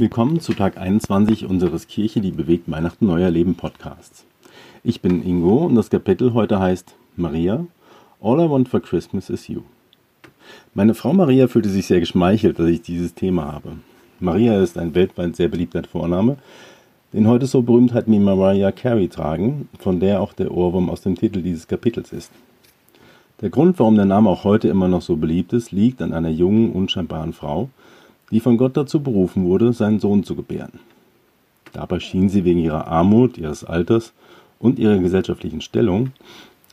Willkommen zu Tag 21 unseres Kirche, die bewegt Weihnachten Neuer Leben Podcasts. Ich bin Ingo und das Kapitel heute heißt Maria, All I Want for Christmas is You. Meine Frau Maria fühlte sich sehr geschmeichelt, dass ich dieses Thema habe. Maria ist ein weltweit sehr beliebter Vorname, den heute so Berühmtheiten wie Mariah Carey tragen, von der auch der Ohrwurm aus dem Titel dieses Kapitels ist. Der Grund, warum der Name auch heute immer noch so beliebt ist, liegt an einer jungen, unscheinbaren Frau, die von Gott dazu berufen wurde, seinen Sohn zu gebären. Dabei schien sie wegen ihrer Armut, ihres Alters und ihrer gesellschaftlichen Stellung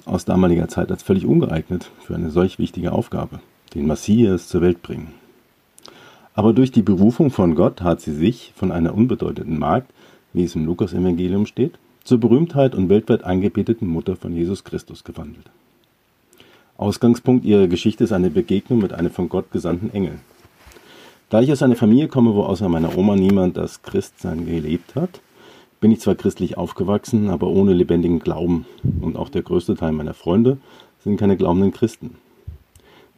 aus damaliger Zeit als völlig ungeeignet für eine solch wichtige Aufgabe, den Messias zur Welt bringen. Aber durch die Berufung von Gott hat sie sich von einer unbedeutenden Magd, wie es im Lukas-Evangelium steht, zur Berühmtheit und weltweit angebeteten Mutter von Jesus Christus gewandelt. Ausgangspunkt ihrer Geschichte ist eine Begegnung mit einem von Gott gesandten Engel, da ich aus einer Familie komme, wo außer meiner Oma niemand das Christsein gelebt hat, bin ich zwar christlich aufgewachsen, aber ohne lebendigen Glauben. Und auch der größte Teil meiner Freunde sind keine glaubenden Christen.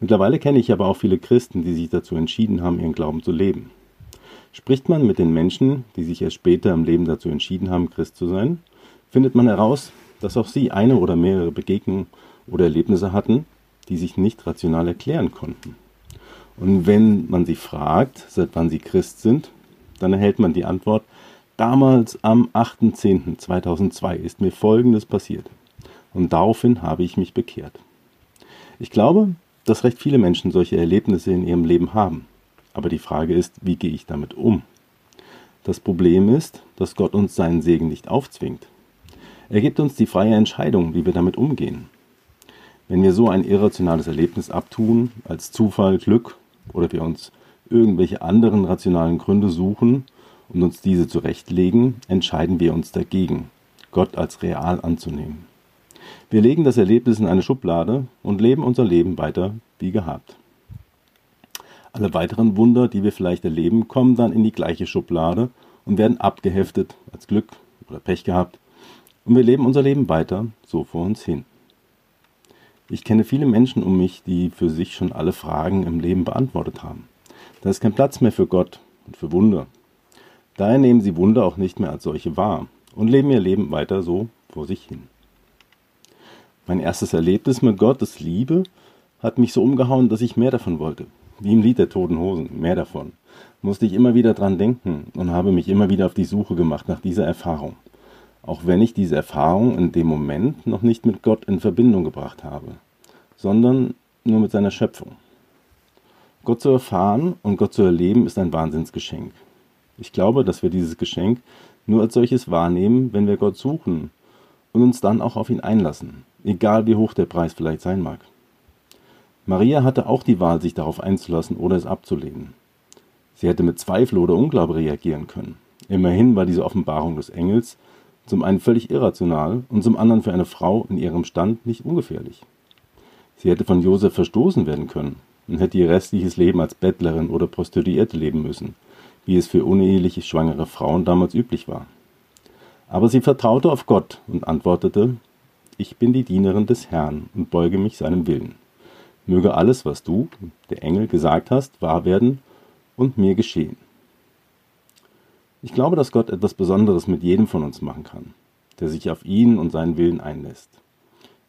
Mittlerweile kenne ich aber auch viele Christen, die sich dazu entschieden haben, ihren Glauben zu leben. Spricht man mit den Menschen, die sich erst später im Leben dazu entschieden haben, Christ zu sein, findet man heraus, dass auch sie eine oder mehrere Begegnungen oder Erlebnisse hatten, die sich nicht rational erklären konnten. Und wenn man sie fragt, seit wann sie Christ sind, dann erhält man die Antwort, damals am 8.10.2002 ist mir Folgendes passiert. Und daraufhin habe ich mich bekehrt. Ich glaube, dass recht viele Menschen solche Erlebnisse in ihrem Leben haben. Aber die Frage ist, wie gehe ich damit um? Das Problem ist, dass Gott uns seinen Segen nicht aufzwingt. Er gibt uns die freie Entscheidung, wie wir damit umgehen. Wenn wir so ein irrationales Erlebnis abtun, als Zufall, Glück oder wir uns irgendwelche anderen rationalen Gründe suchen und uns diese zurechtlegen, entscheiden wir uns dagegen, Gott als real anzunehmen. Wir legen das Erlebnis in eine Schublade und leben unser Leben weiter wie gehabt. Alle weiteren Wunder, die wir vielleicht erleben, kommen dann in die gleiche Schublade und werden abgeheftet als Glück oder Pech gehabt. Und wir leben unser Leben weiter so vor uns hin. Ich kenne viele Menschen um mich, die für sich schon alle Fragen im Leben beantwortet haben. Da ist kein Platz mehr für Gott und für Wunder. Daher nehmen sie Wunder auch nicht mehr als solche wahr und leben ihr Leben weiter so vor sich hin. Mein erstes Erlebnis mit Gottes Liebe hat mich so umgehauen, dass ich mehr davon wollte. Wie im Lied der Toten Hosen, mehr davon. Musste ich immer wieder dran denken und habe mich immer wieder auf die Suche gemacht nach dieser Erfahrung auch wenn ich diese Erfahrung in dem Moment noch nicht mit Gott in Verbindung gebracht habe, sondern nur mit seiner Schöpfung. Gott zu erfahren und Gott zu erleben ist ein Wahnsinnsgeschenk. Ich glaube, dass wir dieses Geschenk nur als solches wahrnehmen, wenn wir Gott suchen und uns dann auch auf ihn einlassen, egal wie hoch der Preis vielleicht sein mag. Maria hatte auch die Wahl, sich darauf einzulassen oder es abzulehnen. Sie hätte mit Zweifel oder Unglaube reagieren können. Immerhin war diese Offenbarung des Engels zum einen völlig irrational und zum anderen für eine Frau in ihrem Stand nicht ungefährlich. Sie hätte von Josef verstoßen werden können und hätte ihr restliches Leben als Bettlerin oder Prostituierte leben müssen, wie es für uneheliche schwangere Frauen damals üblich war. Aber sie vertraute auf Gott und antwortete, ich bin die Dienerin des Herrn und beuge mich seinem Willen. Möge alles, was du, der Engel, gesagt hast, wahr werden und mir geschehen. Ich glaube, dass Gott etwas Besonderes mit jedem von uns machen kann, der sich auf ihn und seinen Willen einlässt.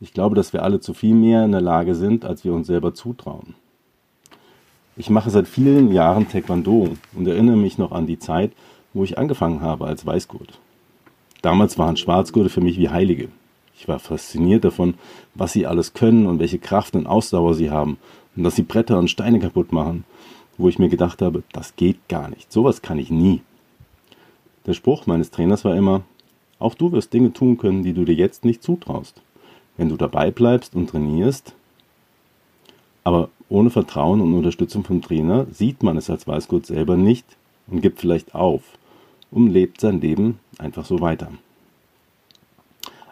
Ich glaube, dass wir alle zu viel mehr in der Lage sind, als wir uns selber zutrauen. Ich mache seit vielen Jahren Taekwondo und erinnere mich noch an die Zeit, wo ich angefangen habe als Weißgurt. Damals waren Schwarzgurte für mich wie Heilige. Ich war fasziniert davon, was sie alles können und welche Kraft und Ausdauer sie haben und dass sie Bretter und Steine kaputt machen, wo ich mir gedacht habe, das geht gar nicht. Sowas kann ich nie. Der Spruch meines Trainers war immer, auch du wirst Dinge tun können, die du dir jetzt nicht zutraust. Wenn du dabei bleibst und trainierst, aber ohne Vertrauen und Unterstützung vom Trainer sieht man es als Weißgurt selber nicht und gibt vielleicht auf und lebt sein Leben einfach so weiter.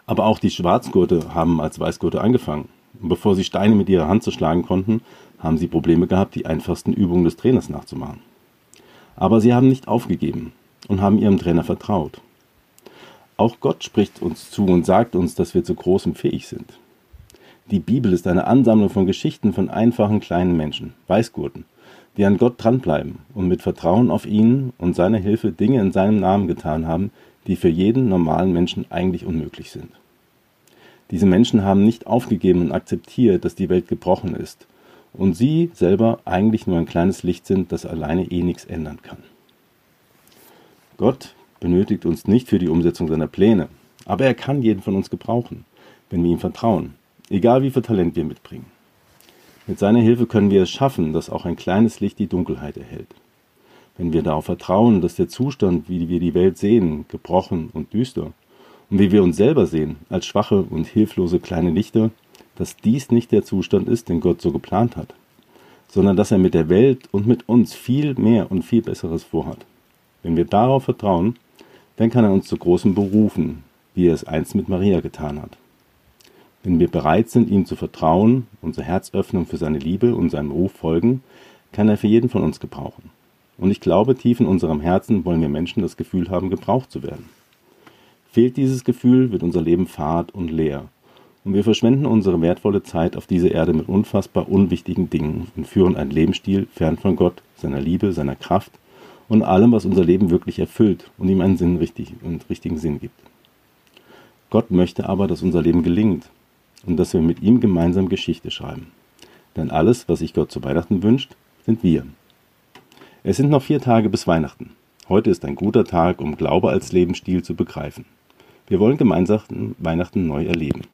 Aber auch die Schwarzgurte haben als Weißgurte angefangen. Und bevor sie Steine mit ihrer Hand zerschlagen konnten, haben sie Probleme gehabt, die einfachsten Übungen des Trainers nachzumachen. Aber sie haben nicht aufgegeben und haben ihrem Trainer vertraut. Auch Gott spricht uns zu und sagt uns, dass wir zu großem fähig sind. Die Bibel ist eine Ansammlung von Geschichten von einfachen kleinen Menschen, Weißgurten, die an Gott dranbleiben und mit Vertrauen auf ihn und seine Hilfe Dinge in seinem Namen getan haben, die für jeden normalen Menschen eigentlich unmöglich sind. Diese Menschen haben nicht aufgegeben und akzeptiert, dass die Welt gebrochen ist und sie selber eigentlich nur ein kleines Licht sind, das alleine eh nichts ändern kann. Gott benötigt uns nicht für die Umsetzung seiner Pläne, aber er kann jeden von uns gebrauchen, wenn wir ihm vertrauen, egal wie viel Talent wir mitbringen. Mit seiner Hilfe können wir es schaffen, dass auch ein kleines Licht die Dunkelheit erhält. Wenn wir darauf vertrauen, dass der Zustand, wie wir die Welt sehen, gebrochen und düster, und wie wir uns selber sehen, als schwache und hilflose kleine Lichter, dass dies nicht der Zustand ist, den Gott so geplant hat, sondern dass er mit der Welt und mit uns viel mehr und viel Besseres vorhat. Wenn wir darauf vertrauen, dann kann er uns zu großem berufen, wie er es einst mit Maria getan hat. Wenn wir bereit sind, ihm zu vertrauen, unser Herz öffnen für seine Liebe und seinem Ruf folgen, kann er für jeden von uns gebrauchen. Und ich glaube, tief in unserem Herzen wollen wir Menschen das Gefühl haben, gebraucht zu werden. Fehlt dieses Gefühl, wird unser Leben fad und leer. Und wir verschwenden unsere wertvolle Zeit auf dieser Erde mit unfassbar unwichtigen Dingen und führen einen Lebensstil fern von Gott, seiner Liebe, seiner Kraft und allem, was unser Leben wirklich erfüllt und ihm einen Sinn richtig und richtigen Sinn gibt. Gott möchte aber, dass unser Leben gelingt und dass wir mit ihm gemeinsam Geschichte schreiben. Denn alles, was sich Gott zu Weihnachten wünscht, sind wir. Es sind noch vier Tage bis Weihnachten. Heute ist ein guter Tag, um Glaube als Lebensstil zu begreifen. Wir wollen gemeinsam Weihnachten neu erleben.